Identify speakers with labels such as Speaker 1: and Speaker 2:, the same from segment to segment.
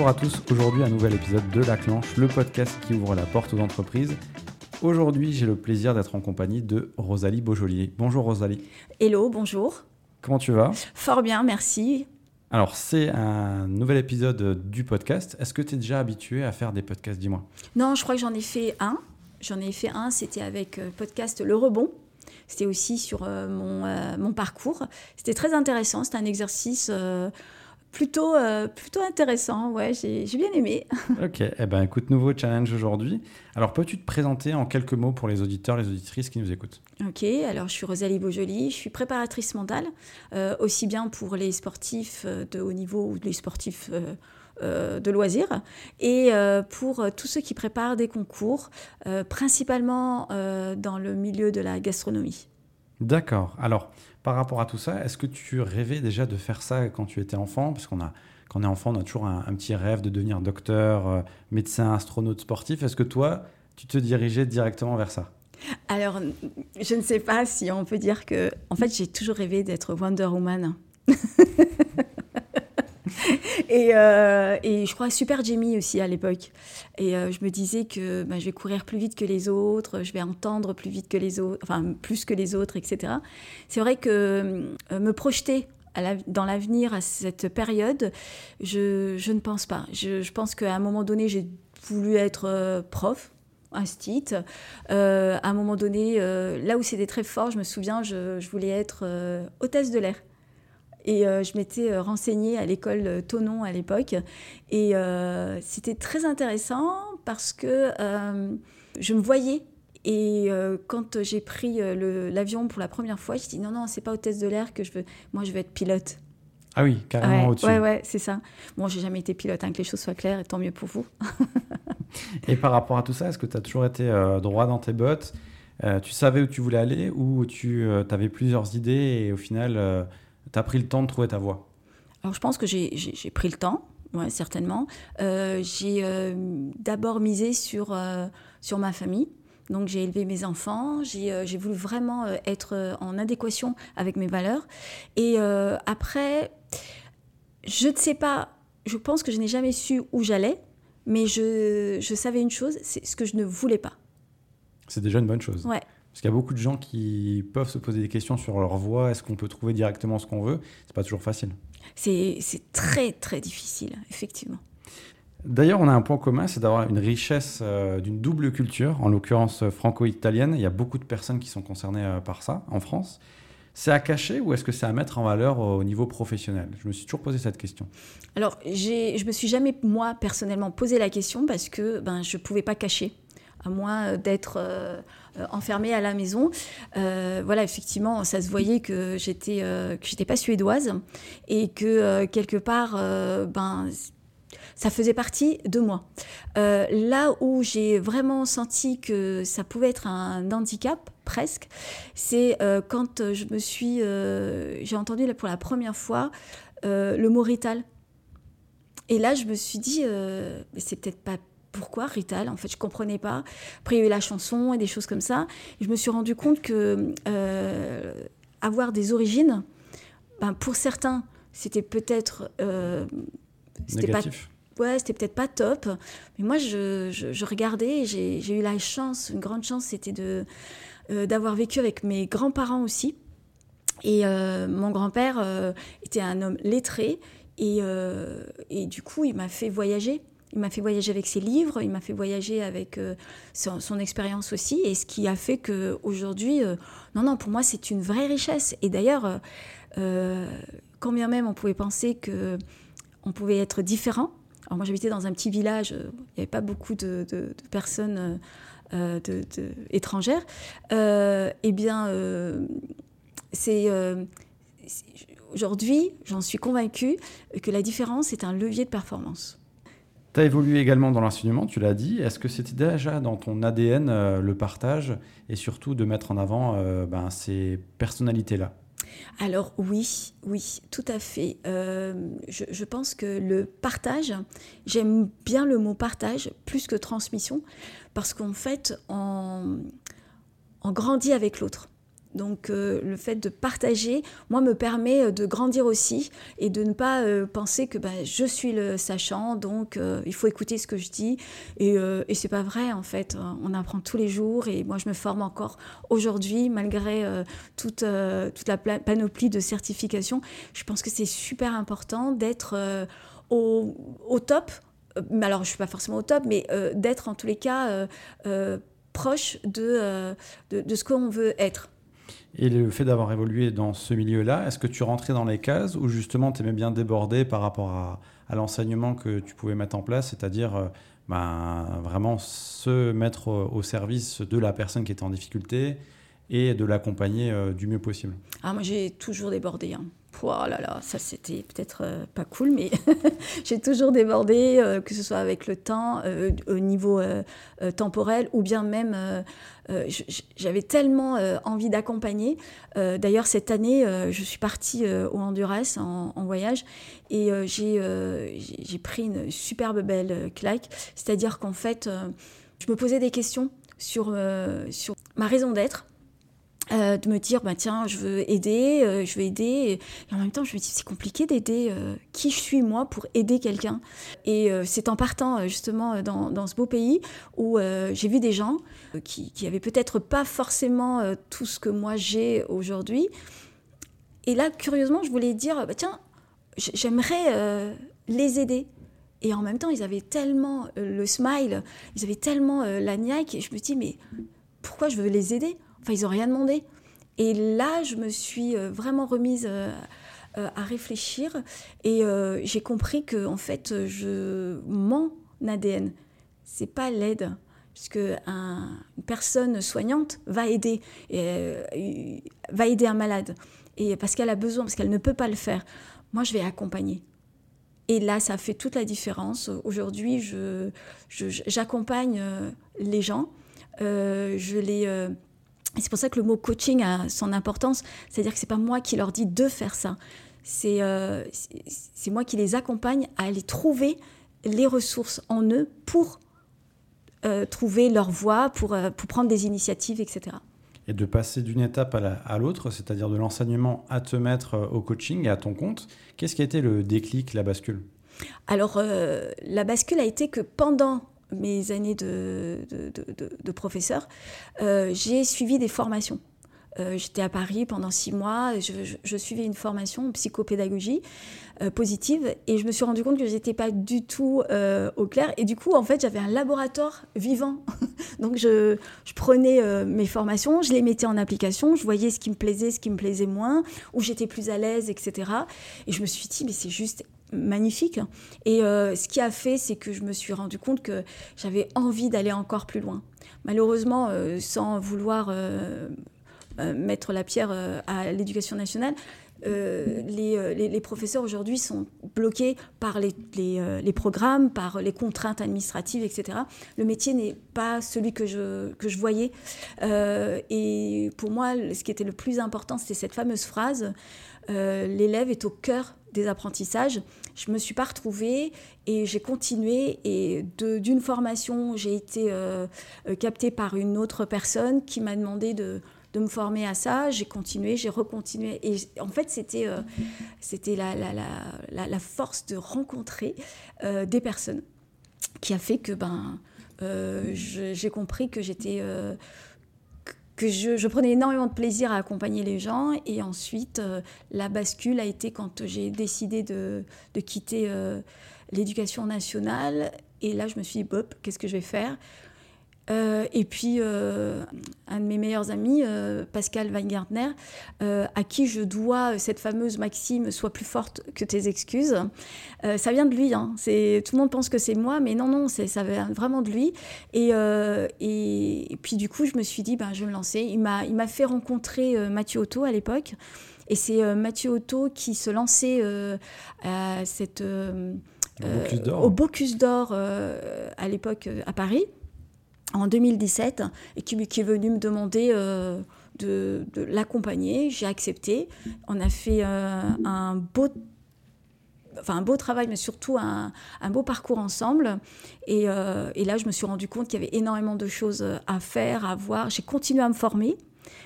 Speaker 1: Bonjour à tous, aujourd'hui un nouvel épisode de La Clanche, le podcast qui ouvre la porte aux entreprises. Aujourd'hui j'ai le plaisir d'être en compagnie de Rosalie Beaujolier. Bonjour Rosalie.
Speaker 2: Hello, bonjour.
Speaker 1: Comment tu vas?
Speaker 2: Fort bien, merci.
Speaker 1: Alors c'est un nouvel épisode du podcast. Est-ce que tu es déjà habitué à faire des podcasts, dis-moi
Speaker 2: Non, je crois que j'en ai fait un. J'en ai fait un, c'était avec le podcast Le Rebond. C'était aussi sur euh, mon, euh, mon, parcours. C'était très intéressant. C'était un exercice euh, plutôt, plutôt intéressant. Ouais, j'ai bien aimé.
Speaker 1: ok. Eh ben, écoute, nouveau challenge aujourd'hui. Alors, peux-tu te présenter en quelques mots pour les auditeurs, les auditrices qui nous écoutent?
Speaker 2: Ok. Alors, je suis Rosalie Beaujoli. Je suis préparatrice mentale, aussi bien pour les sportifs de haut niveau ou les sportifs euh, de loisirs et euh, pour tous ceux qui préparent des concours, euh, principalement dans le milieu de la gastronomie.
Speaker 1: D'accord. Alors, par rapport à tout ça, est-ce que tu rêvais déjà de faire ça quand tu étais enfant? Parce qu'on a, quand on est enfant, on a toujours un, petit rêve de devenir docteur, médecin, astronaute, sportif. Est-ce que toi, tu te dirigeais directement vers ça?
Speaker 2: Alors, je ne sais pas si on peut dire que... En fait, j'ai toujours rêvé d'être Wonder Woman. et, euh, et, je crois Super Jamie aussi à l'époque. Et euh, je me disais que bah, je vais courir plus vite que les autres, je vais entendre plus vite que les autres, enfin plus que les autres, etc. C'est vrai que euh, me projeter dans l'avenir à cette période, je, ne pense pas. Je, pense qu'à un moment donné, j'ai voulu être prof, un à un moment donné, là où c'était très fort, je me souviens, je voulais être hôtesse de l'air. Et euh, je m'étais euh, renseignée à l'école Tonon à l'époque. Et euh, c'était très intéressant parce que je me voyais. Et quand j'ai pris l'avion pour la première fois, je dit non, non, c'est pas hôtesse de l'air que je veux. Moi, je veux être pilote.
Speaker 1: Ah oui, carrément
Speaker 2: au-dessus. Ouais, ouais, c'est ça. Bon, j'ai jamais été pilote, hein, que les choses soient claires, et tant mieux pour vous.
Speaker 1: et par rapport à tout ça, est-ce que tu as toujours été droit dans tes bottes? Tu savais où tu voulais aller ou tu avais plusieurs idées et au final tu as pris le temps de trouver ta voie
Speaker 2: Alors, je pense que j'ai pris le temps, ouais, certainement. Euh, j'ai euh, d'abord misé sur, euh, sur ma famille. Donc, j'ai élevé mes enfants. J'ai voulu vraiment être en adéquation avec mes valeurs. Et après, je ne sais pas, je pense que je n'ai jamais su où j'allais, mais je, je savais une chose, c'est ce que je ne voulais pas.
Speaker 1: C'est déjà une bonne chose.
Speaker 2: Ouais.
Speaker 1: Parce qu'il y a beaucoup de gens qui peuvent se poser des questions sur leur voie. Est-ce qu'on peut trouver directement ce qu'on veut? C'est pas toujours facile.
Speaker 2: C'est très très difficile, effectivement.
Speaker 1: D'ailleurs, on a un point commun, c'est d'avoir une richesse euh, d'une double culture, en l'occurrence euh, franco-italienne. Il y a beaucoup de personnes qui sont concernées euh, par ça en France. C'est à cacher ou est-ce que c'est à mettre en valeur au niveau professionnel? Je me suis toujours posé cette question.
Speaker 2: Alors, je me suis jamais, moi, personnellement, posé la question parce que ben, je ne pouvais pas cacher à moins d'être euh, enfermée à la maison. Euh, voilà, effectivement, ça se voyait que j'étais euh, que j'étais pas suédoise et que quelque part, ben ça faisait partie de moi. là où j'ai vraiment senti que ça pouvait être un handicap, presque, c'est quand je me suis, j'ai entendu pour la première fois le mot rital. Et là, je me suis dit, c'est peut-être pas pourquoi Rital En fait, je comprenais pas. Après, il y a eu la chanson et des choses comme ça. Et je me suis rendu compte que euh, avoir des origines, ben, pour certains, c'était peut-être euh,
Speaker 1: pas
Speaker 2: ouais, c'était peut-être pas top. Mais moi, je, je, regardais, j'ai eu la chance, une grande chance, c'était de euh, d'avoir vécu avec mes grands-parents aussi. Et mon grand-père était un homme lettré. Et, et, du coup, il m'a fait voyager. Il m'a fait voyager avec ses livres, il m'a fait voyager avec euh, son, expérience aussi, et ce qui a fait que aujourd'hui, euh, non, non, pour moi, c'est une vraie richesse. Et d'ailleurs, euh, quand bien même on pouvait penser que on pouvait être différent. Alors moi, j'habitais dans un petit village, il n'y avait pas beaucoup de, personnes étrangères. eh bien, c'est aujourd'hui, j'en suis convaincue que la différence est un levier de performance.
Speaker 1: Tu as évolué également dans l'enseignement, tu l'as dit. Est-ce que c'était déjà dans ton ADN euh, le partage et surtout de mettre en avant euh, ben, ces personnalités-là?
Speaker 2: Alors oui, oui, tout à fait. Euh, je, pense que le partage, j'aime bien le mot partage plus que transmission, parce qu'en fait, on, on grandit avec l'autre. Donc euh, le fait de partager, moi, me permet euh, de grandir aussi et de ne pas euh, penser que bah, je suis le sachant, donc il faut écouter ce que je dis. Et, et c'est pas vrai, en fait. On apprend tous les jours et moi, je me forme encore aujourd'hui, malgré toute, toute la panoplie de certifications. Je pense que c'est super important d'être au, au, top. Alors, je suis pas forcément au top, mais d'être en tous les cas proche de, de, de ce qu'on veut être.
Speaker 1: Et le fait d'avoir évolué dans ce milieu-là, est-ce que tu rentrais dans les cases ou justement tu aimais bien déborder par rapport à, l'enseignement que tu pouvais mettre en place, c'est-à-dire euh, ben, vraiment se mettre au service de la personne qui était en difficulté et de l'accompagner euh, du mieux possible?
Speaker 2: Ah, Moi j'ai toujours débordé. Hein. Oh là là, ça c'était peut-être euh, pas cool, mais j'ai toujours débordé, euh, que ce soit avec le temps, euh, au niveau temporel, ou bien même, j'avais tellement envie d'accompagner. D'ailleurs, cette année, je suis partie au Honduras en, voyage et j'ai pris une superbe belle claque. C'est-à-dire qu'en fait, je me posais des questions sur, sur ma raison d'être euh, de me dire bah tiens je veux aider euh, je veux aider. Et en même temps je me dis c'est compliqué d'aider euh, qui je suis moi pour aider quelqu'un. Et c'est en partant justement dans, dans, ce beau pays où j'ai vu des gens qui, qui avaient peut-être pas forcément tout ce que moi j'ai aujourd'hui. Et là curieusement je voulais dire bah tiens j'aimerais les aider. Et en même temps ils avaient tellement le smile ils avaient tellement la niaque et je me dis mais pourquoi je veux les aider? Enfin, ils n'ont rien demandé. Et là, je me suis euh, vraiment remise euh, euh, à réfléchir et j'ai compris que en fait, je mon ADN, c'est pas l'aide, puisque un, une personne soignante va aider, va aider un malade, et parce qu'elle a besoin, parce qu'elle ne peut pas le faire. Moi, je vais accompagner. Et là, ça fait toute la différence. Aujourd'hui, j'accompagne je, les gens, je les c'est pour ça que le mot coaching a son importance. C'est-à-dire que c'est pas moi qui leur dis de faire ça. C'est euh, c'est moi qui les accompagne à aller trouver les ressources en eux pour euh, trouver leur voie, pour, euh, pour prendre des initiatives, etc.
Speaker 1: Et de passer d'une étape à l'autre, c'est-à-dire de l'enseignement à te mettre au coaching et à ton compte, qu'est-ce qui a été le déclic, la bascule?
Speaker 2: Alors, la bascule a été que pendant mes années de, de, professeur, euh, j'ai suivi des formations. Euh, j'étais à Paris pendant six mois, je, suivais une formation en psychopédagogie euh, positive et je me suis rendu compte que je n'étais pas du tout au clair. Et du coup, en fait, j'avais un laboratoire vivant. Donc, je, prenais mes formations, je les mettais en application, je voyais ce qui me plaisait, ce qui me plaisait moins, où j'étais plus à l'aise, etc. Et je me suis dit, mais c'est juste magnifique. Et euh, ce qui a fait, c'est que je me suis rendu compte que j'avais envie d'aller encore plus loin. Malheureusement, euh, sans vouloir euh, mettre la pierre à l'éducation nationale, les, les, professeurs aujourd'hui sont bloqués par les, programmes, par les contraintes administratives, etc. Le métier n'est pas celui que je, que je voyais. et pour moi, ce qui était le plus important, c'était cette fameuse phrase, l'élève est au cœur des apprentissages, je me suis pas retrouvée et j'ai continué. Et d'une formation, j'ai été euh, euh, captée par une autre personne qui m'a demandé de, de, me former à ça. J'ai continué, j'ai recontinué. Et en fait, c'était euh, la, la, la, la, force de rencontrer des personnes qui a fait que ben, j'ai compris que j'étais que je, prenais énormément de plaisir à accompagner les gens. Et ensuite, euh, la bascule a été quand j'ai décidé de, de quitter euh, l'éducation nationale. Et là, je me suis dit, Bob, qu'est-ce que je vais faire? Euh, et puis, euh, un de mes meilleurs amis, euh, Pascal Weingartner, à qui je dois cette fameuse maxime Sois plus forte que tes excuses. ça vient de lui. Hein. C'est, tout le monde pense que c'est moi, mais non, non, c'est, ça vient vraiment de lui. Et, et, puis, du coup, je me suis dit, ben, je vais me lancer. Il m'a, il m'a fait rencontrer Mathieu Otto à l'époque. Et c'est Mathieu Otto qui se lançait à cette, au Bocuse d'Or à l'époque à Paris en 2017 et qui, est venu me demander euh, de, l'accompagner. J'ai accepté. On a fait euh, un beau enfin un beau travail, mais surtout un, beau parcours ensemble. Euh, et, là, je me suis rendu compte qu'il y avait énormément de choses à faire, à voir. J'ai continué à me former.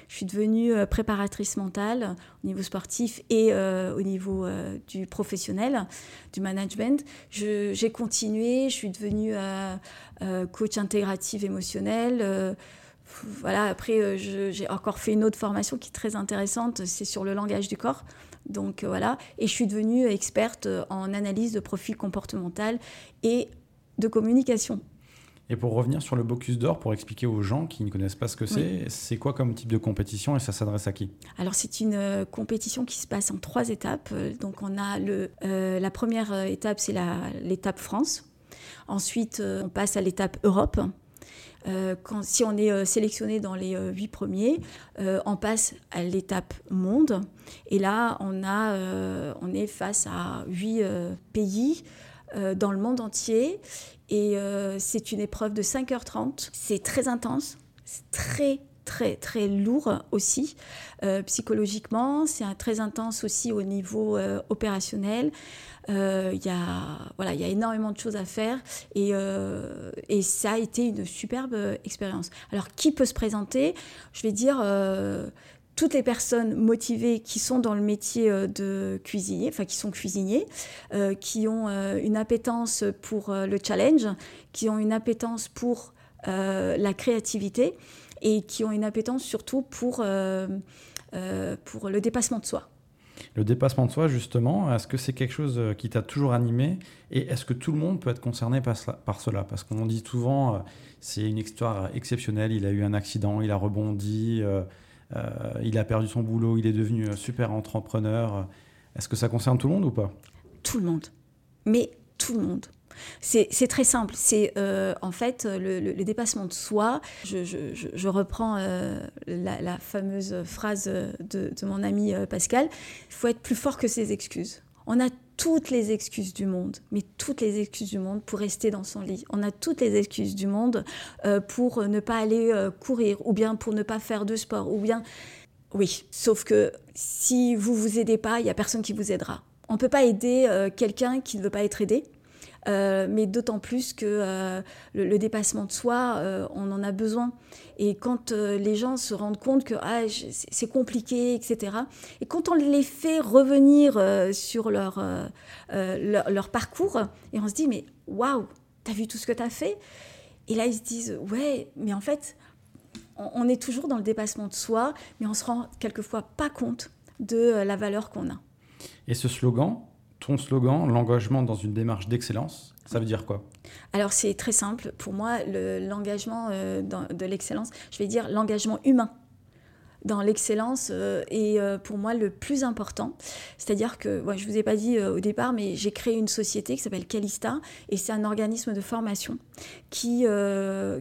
Speaker 2: Je suis devenue préparatrice mentale au niveau sportif et au niveau du professionnel, du management. J'ai continué, je suis devenue coach intégrative émotionnelle voilà, après, j'ai encore fait une autre formation qui est très intéressante, c'est sur le langage du corps. Donc voilà, et je suis devenue experte en analyse de profil comportemental et de communication.
Speaker 1: Et pour revenir sur le Bocuse d'Or, pour expliquer aux gens qui ne connaissent pas ce que c'est, c'est quoi comme type de compétition et ça s'adresse à qui?
Speaker 2: Alors c'est une euh, compétition qui se passe en trois étapes. Euh, donc on a le, euh, la première étape, c'est l'étape France. Ensuite, on passe à l'étape Europe. quand, si on est sélectionné dans les huit premiers, on passe à l'étape monde. Et là, on, a, on est face à huit pays dans le monde entier. Et euh, c'est une épreuve de 5h30. C'est très intense, c'est très très très lourd aussi euh, psychologiquement. C'est très intense aussi au niveau euh, opérationnel. Il y, a, voilà, y a énormément de choses à faire et, et ça a été une superbe expérience. Alors qui peut se présenter? Je vais dire toutes les personnes motivées qui sont dans le métier euh, de cuisinier, enfin qui sont cuisiniers, euh, qui ont euh, une appétence pour le challenge, qui ont une appétence pour la créativité et qui ont une appétence surtout pour, pour le dépassement de soi.
Speaker 1: Le dépassement de soi, justement, est-ce que c'est quelque chose qui t'a toujours animé Et est-ce que tout le monde peut être concerné par, cela Parce qu'on dit souvent, c'est une histoire exceptionnelle, il a eu un accident, il a rebondi, il a perdu son boulot, il est devenu super entrepreneur. Est-ce que ça concerne tout le monde ou pas?
Speaker 2: Tout le monde. Mais tout le monde. C'est très simple. C'est euh, en fait le, dépassement de soi. Je, reprends euh, la, fameuse phrase de, de mon ami Pascal. Il faut être plus fort que ses excuses. On a toutes les excuses du monde, mais toutes les excuses du monde pour rester dans son lit. On a toutes les excuses du monde euh, pour ne pas aller euh, courir, ou bien pour ne pas faire de sport, ou bien... Oui, sauf que si vous vous aidez pas, il y a personne qui vous aidera. On ne peut pas aider euh, quelqu'un qui ne veut pas être aidé. Euh, mais d'autant plus que euh, le, dépassement de soi, euh, on en a besoin. Et quand les gens se rendent compte que ah, c'est compliqué, etc., et quand on les fait revenir sur leur, parcours, et on se dit, mais waouh, t'as vu tout ce que t'as fait? Et là, ils se disent, ouais, mais en fait, on, on est toujours dans le dépassement de soi, mais on se rend quelquefois pas compte de la valeur qu'on a.
Speaker 1: Et ce slogan, ton slogan, l'engagement dans une démarche d'excellence, ça veut dire quoi?
Speaker 2: Alors c'est très simple. Pour moi, l'engagement euh, de l'excellence, je vais dire l'engagement humain dans l'excellence euh, est euh, pour moi le plus important. C'est-à-dire que, je ne vous ai pas dit euh, au départ, mais j'ai créé une société qui s'appelle Calista et c'est un organisme de formation qui,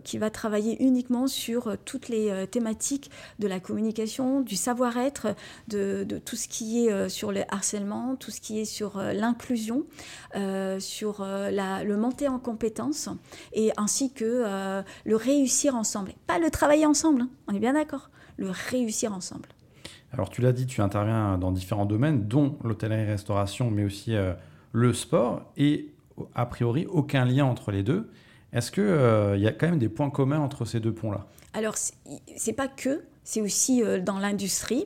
Speaker 2: qui va travailler uniquement sur toutes les thématiques de la communication, du savoir-être, de, tout ce qui est sur le harcèlement, tout ce qui est sur l'inclusion, sur le monter en compétences et ainsi que le réussir ensemble. Pas le travailler ensemble, hein, on est bien d'accord le réussir ensemble.
Speaker 1: Alors tu l'as dit, tu interviens dans différents domaines, dont l'hôtellerie-restauration, mais aussi euh, le sport, et a priori aucun lien entre les deux. Est-ce qu'il euh, y a quand même des points communs entre ces deux ponts-là?
Speaker 2: Alors, c'est pas que, c'est aussi euh, dans l'industrie.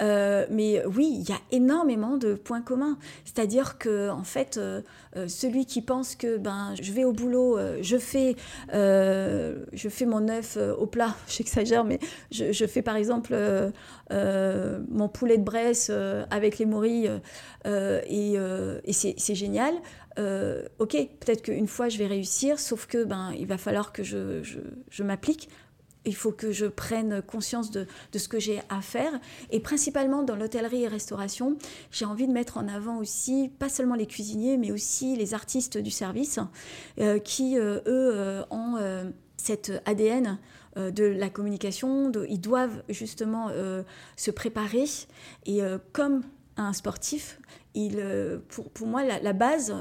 Speaker 2: Euh, mais oui, il y a énormément de points communs. C'est-à-dire que, en fait, euh, celui qui pense que ben, je vais au boulot, je, fais, je fais mon œuf au plat, j'exagère, mais je, fais par exemple mon poulet de Bresse avec les morilles et, c'est génial. ok, peut-être qu'une fois je vais réussir, sauf que ben, il va falloir que je, je m'applique il faut que je prenne conscience de, ce que j'ai à faire. Et principalement dans l'hôtellerie et restauration, j'ai envie de mettre en avant aussi, pas seulement les cuisiniers, mais aussi les artistes du service, euh, qui, euh, eux, euh, ont cet ADN de la communication. ils doivent justement se préparer. Et comme un sportif, euh, pour, moi, la, base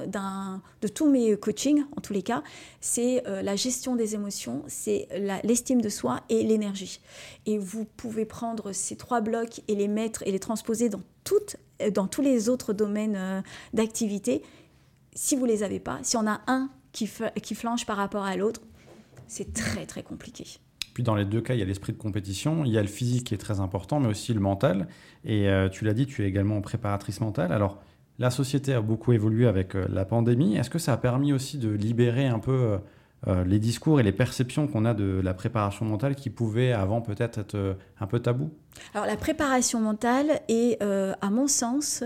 Speaker 2: de tous mes coachings, en tous les cas, c'est euh, la gestion des émotions, c'est l'estime de soi et l'énergie. Et vous pouvez prendre ces trois blocs et les mettre et les transposer dans, dans tous les autres domaines euh, d'activité. Si vous ne les avez pas, si on a un qui flanche par rapport à l'autre, c'est très très compliqué.
Speaker 1: Puis dans les deux cas, il y a l'esprit de compétition, il y a le physique qui est très important, mais aussi le mental. Et tu l'as dit, tu es également préparatrice mentale. Alors, la société a beaucoup évolué avec la pandémie. Est-ce que ça a permis aussi de libérer un peu euh, les discours et les perceptions qu'on a de la préparation mentale qui pouvaient avant peut-être être, euh, un peu tabou?
Speaker 2: Alors la préparation mentale est, euh, à mon sens,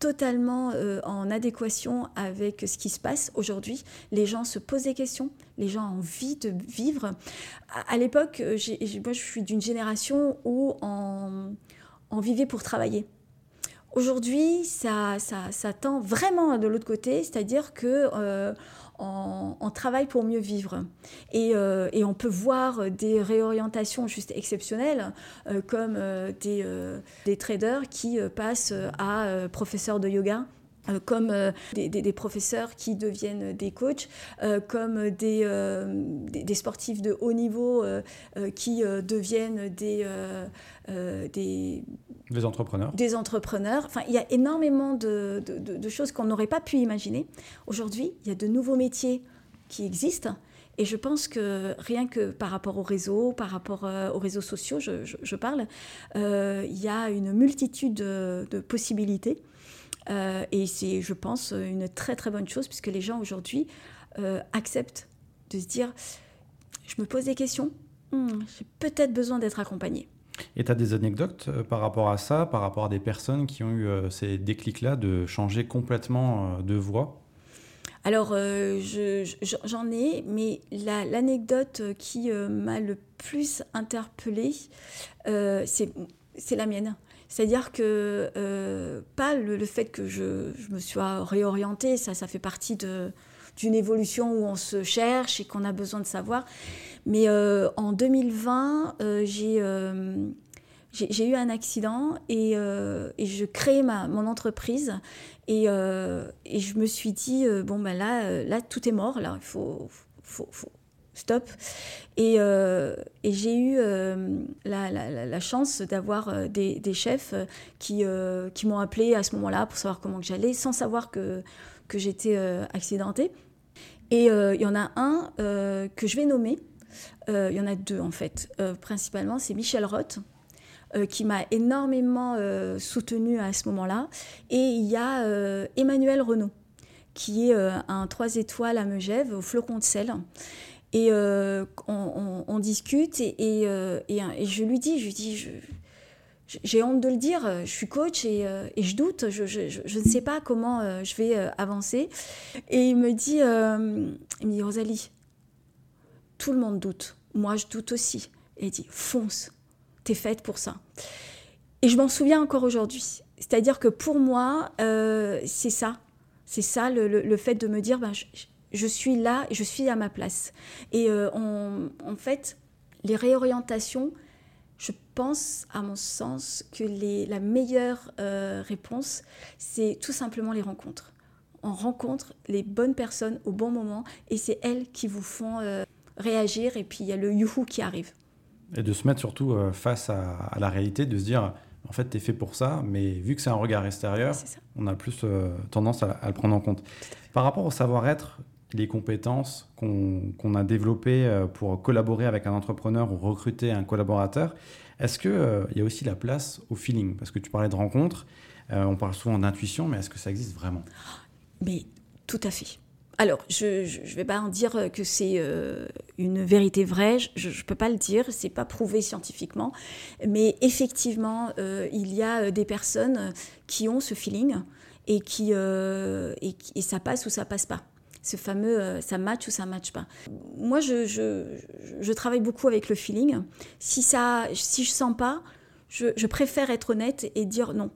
Speaker 2: totalement en adéquation avec ce qui se passe aujourd'hui. Les gens se posent des questions, les gens ont envie de vivre. À, l'époque, moi je suis d'une génération où on, vivait pour travailler. Aujourd'hui, ça, ça, tend vraiment de l'autre côté, c'est-à-dire que on, travaille pour mieux vivre. Euh, et, on peut voir des réorientations juste exceptionnelles, euh, comme euh, des, traders qui passent à professeur de yoga comme des, professeurs qui deviennent des coachs, comme des, des, sportifs de haut niveau qui deviennent des,
Speaker 1: des, des entrepreneurs.
Speaker 2: Des entrepreneurs. Enfin, il y a énormément de, de, choses qu'on n'aurait pas pu imaginer. Aujourd'hui, il y a de nouveaux métiers qui existent. Et je pense que rien que par rapport au réseau, par rapport euh, aux réseaux sociaux, je, je, parle, euh, il y a une multitude de, possibilités. Euh, et c'est, je pense, une très très bonne chose puisque les gens aujourd'hui acceptent de se dire, je me pose des questions, hmm, j'ai peut-être besoin d'être accompagné.
Speaker 1: Et tu as des anecdotes euh, par rapport à ça, par rapport à des personnes qui ont eu euh, ces déclics-là de changer complètement euh, de voix
Speaker 2: alors, j'en ai, mais l'anecdote qui m'a le plus interpellée, c'est la mienne. C'est-à-dire que, pas le, fait que je, me sois réorientée, ça, fait partie d'une évolution où on se cherche et qu'on a besoin de savoir, mais euh, en 2020, euh, euh, j'ai eu un accident et, je ma, mon entreprise. Et, je me suis dit, bon, ben là, tout est mort, il faut, stop. Et, et j'ai eu la, la, chance d'avoir des, des, chefs qui, m'ont appelé à ce moment-là pour savoir comment j'allais, sans savoir que, j'étais accidentée. Et il y en a un que je vais nommer, euh, il y en a deux en fait. Euh, principalement, c'est Michel Roth. Euh, qui m'a énormément soutenue à ce moment-là. Et il y a Emmanuel Renaud, qui est un 3 étoiles à Megève, au flocon de sel. Et on, discute et, et, je lui dis, je lui dis, j'ai honte de le dire, je suis coach et, je doute, je, ne sais pas comment je vais avancer. Et il me dit, il me dit, Rosalie, tout le monde doute. Moi, je doute aussi. Et il dit, fonce, t'es faite pour ça. Et je m'en souviens encore aujourd'hui. C'est-à-dire que pour moi, euh, c'est ça. C'est ça le, fait de me dire, ben, je, suis là, je suis à ma place. Et euh, en fait, les réorientations, je pense, à mon sens, que les, la meilleure euh, réponse, c'est tout simplement les rencontres. On rencontre les bonnes personnes au bon moment et c'est elles qui vous font réagir et puis il y a le youhou qui arrive.
Speaker 1: Et de se mettre surtout euh, face à, la réalité, de se dire en fait, tu es fait pour ça, mais vu que c'est un regard extérieur, on a plus euh, tendance à, le prendre en compte. Par rapport au savoir-être, les compétences qu'on a développées euh, pour collaborer avec un entrepreneur ou recruter un collaborateur, est-ce qu'il il y a aussi la place au feeling? Parce que tu parlais de rencontres, on parle souvent d'intuition, mais est-ce que ça existe vraiment?
Speaker 2: Mais tout à fait. Alors, je ne vais pas en dire que c'est euh, une vérité vraie, je ne peux pas le dire, c'est pas prouvé scientifiquement, mais effectivement, euh, il y a euh, des personnes qui ont ce feeling et qui et, ça passe ou ça passe pas. Ce fameux ça match ou ça match pas. Moi, je, je, travaille beaucoup avec le feeling. Si ça, si je sens pas, je préfère être honnête et dire non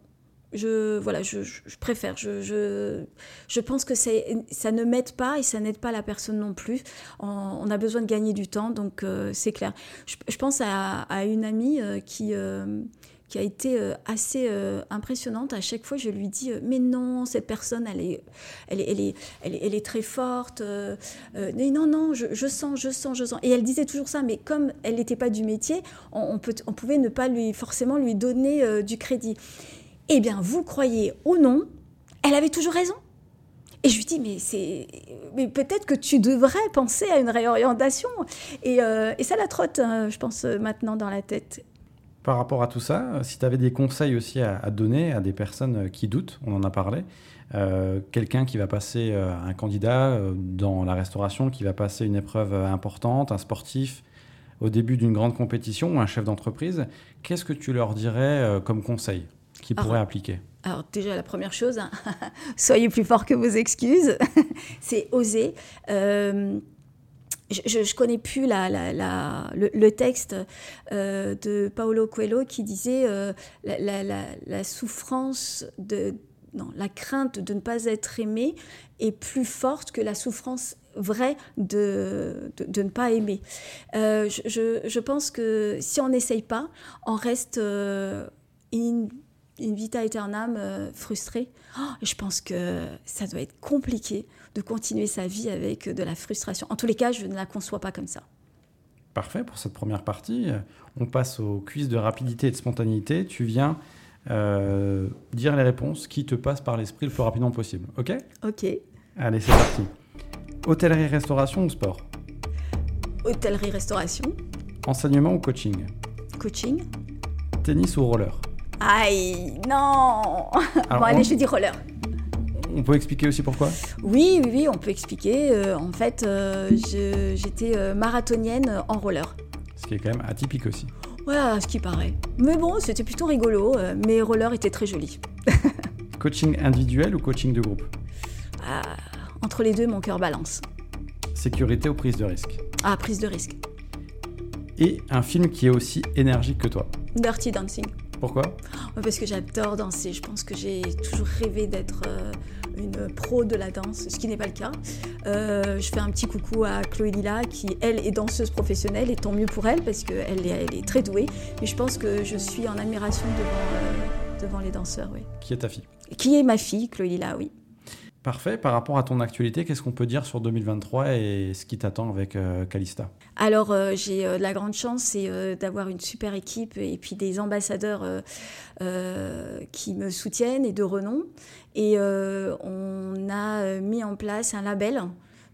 Speaker 2: je, voilà, je, préfère. Je, je, pense que ça ne m'aide pas et ça n'aide pas la personne non plus. On, a besoin de gagner du temps, donc euh, c'est clair. Je, pense à, une amie euh, qui, euh, qui a été assez impressionnante. À chaque fois, je lui dis Mais non, cette personne, elle est, elle est, elle est, elle est, très forte. non, non, je, sens, je sens, je sens. Et elle disait toujours ça, mais comme elle n'était pas du métier, on, peut, on pouvait ne pas lui, forcément lui donner du crédit. Eh bien, vous croyez ou non, elle avait toujours raison. Et je lui dis, mais, mais peut-être que tu devrais penser à une réorientation. Et, et ça la trotte, hein, je pense, maintenant dans la tête.
Speaker 1: Par rapport à tout ça, si tu avais des conseils aussi à, donner à des personnes qui doutent, on en a parlé, euh, quelqu'un qui va passer, euh, un candidat euh, dans la restauration, qui va passer une épreuve importante, un sportif au début d'une grande compétition ou un chef d'entreprise, qu'est-ce que tu leur dirais comme conseil qu'ils pourraient appliquer?
Speaker 2: alors déjà, la première chose, hein, soyez plus fort que vos excuses, c'est oser je ne connais plus le, texte euh, de Paolo Coelho qui disait euh, la, souffrance non, la crainte de ne pas être aimé est plus forte que la souffrance vraie de, de, ne pas aimer. Euh, je, pense que si on n'essaye pas, on reste in, une vita aeternam euh, frustrée, oh, je pense que ça doit être compliqué de continuer sa vie avec de la frustration. En tous les cas, je ne la conçois pas comme ça.
Speaker 1: Parfait pour cette première partie. On passe au quiz de rapidité et de spontanéité. Tu viens euh, dire les réponses qui te passent par l'esprit le plus rapidement possible. OK?
Speaker 2: OK.
Speaker 1: Allez, c'est parti. Hôtellerie, restauration ou sport?
Speaker 2: Hôtellerie, restauration.
Speaker 1: Enseignement ou coaching?
Speaker 2: Coaching.
Speaker 1: Tennis ou roller?
Speaker 2: Aïe, non Bon, allez, je dis roller.
Speaker 1: On peut expliquer aussi pourquoi?
Speaker 2: Oui, oui, oui, on peut expliquer. Euh, en fait, euh, j'étais euh, marathonienne en roller.
Speaker 1: Ce qui est quand même atypique aussi.
Speaker 2: Voilà, ce qui paraît. Mais bon, c'était plutôt rigolo. mes rollers étaient très jolis.
Speaker 1: coaching individuel ou coaching de groupe?
Speaker 2: Ah, Entre les deux, mon cœur balance.
Speaker 1: Sécurité ou prise de risque?
Speaker 2: Ah, prise de risque.
Speaker 1: Et un film qui est aussi énergique que toi?
Speaker 2: Dirty Dancing.
Speaker 1: Pourquoi?
Speaker 2: Parce que j'adore danser. Je pense que j'ai toujours rêvé d'être une pro de la danse, ce qui n'est pas le cas. Euh, je fais un petit coucou à Chloé Lila, qui, elle, est danseuse professionnelle, et tant mieux pour elle, parce qu'elle est, elle est très douée. Mais je pense que je suis en admiration devant, euh, devant les danseurs. Oui.
Speaker 1: Qui est ta fille?
Speaker 2: Qui est ma fille, Chloé Lila, oui.
Speaker 1: Parfait. Par rapport à ton actualité, qu'est-ce qu'on peut dire sur 2023 et ce qui t'attend avec euh, Calista?
Speaker 2: Alors, euh, j'ai euh, la grande chance, d'avoir une super équipe et puis des ambassadeurs qui me soutiennent et de renom. Et on a mis en place un label.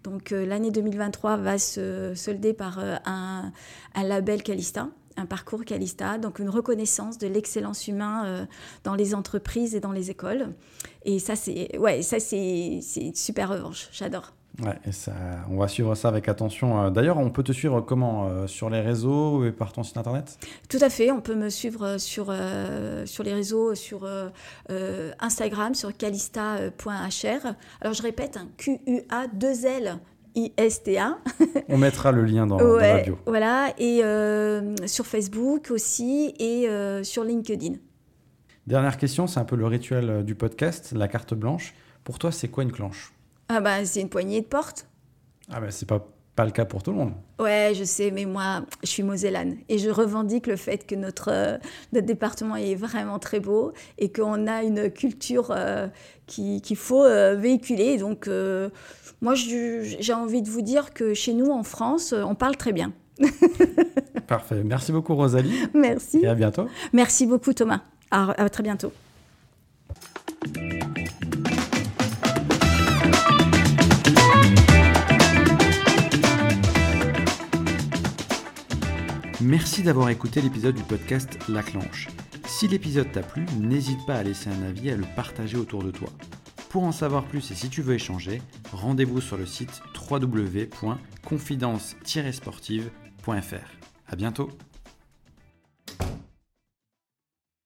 Speaker 2: Donc, l'année 2023 va se solder par un label Calista un parcours Calista, donc une reconnaissance de l'excellence humaine euh, dans les entreprises et dans les écoles. Et ça, c'est ouais, ça c'est une super revanche. J'adore.
Speaker 1: Ouais, et ça, on va suivre ça avec attention. Euh, d'ailleurs, on peut te suivre comment euh, Sur les réseaux et par ton site internet?
Speaker 2: Tout à fait, on peut me suivre sur, sur les réseaux, sur Instagram, sur calista.hr. Alors je répète, hein, Q-U-A-2-L ISTA.
Speaker 1: On mettra le lien dans, la bio.
Speaker 2: Voilà, et euh, sur Facebook aussi, et euh, sur LinkedIn.
Speaker 1: Dernière question, c'est un peu le rituel euh, du podcast, la carte blanche. Pour toi, c'est quoi une clenche
Speaker 2: Ah bah c'est une poignée de porte.
Speaker 1: Ah bah c'est pas pas le cas pour tout le monde.
Speaker 2: Ouais, je sais, mais moi, je suis mosellane et je revendique le fait que notre, notre département est vraiment très beau et qu'on a une culture qu'il faut véhiculer. Donc, moi, j'ai envie de vous dire que chez nous, en France, on parle très bien.
Speaker 1: Parfait. Merci beaucoup, Rosalie.
Speaker 2: Merci.
Speaker 1: Et à bientôt.
Speaker 2: Merci beaucoup, Thomas. À, très bientôt.
Speaker 1: Merci d'avoir écouté l'épisode du podcast La Clanche. Si l'épisode t'a plu, n'hésite pas à laisser un avis et à le partager autour de toi. Pour en savoir plus et si tu veux échanger, rendez-vous sur le site www.confidence-sportive.fr. À bientôt